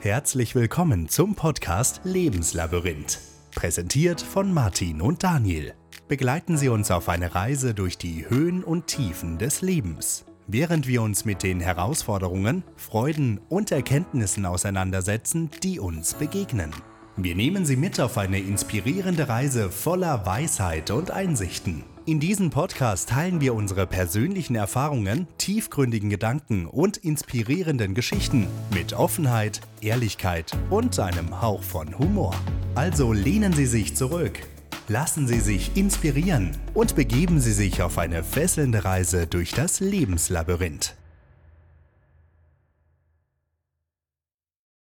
Herzlich willkommen zum Podcast Lebenslabyrinth. Präsentiert von Martin und Daniel. Begleiten Sie uns auf eine Reise durch die Höhen und Tiefen des Lebens, während wir uns mit den Herausforderungen, Freuden und Erkenntnissen auseinandersetzen, die uns begegnen. Wir nehmen Sie mit auf eine inspirierende Reise voller Weisheit und Einsichten. In diesem Podcast teilen wir unsere persönlichen Erfahrungen, tiefgründigen Gedanken und inspirierenden Geschichten mit Offenheit, Ehrlichkeit und einem Hauch von Humor. Also lehnen Sie sich zurück, lassen Sie sich inspirieren und begeben Sie sich auf eine fesselnde Reise durch das Lebenslabyrinth.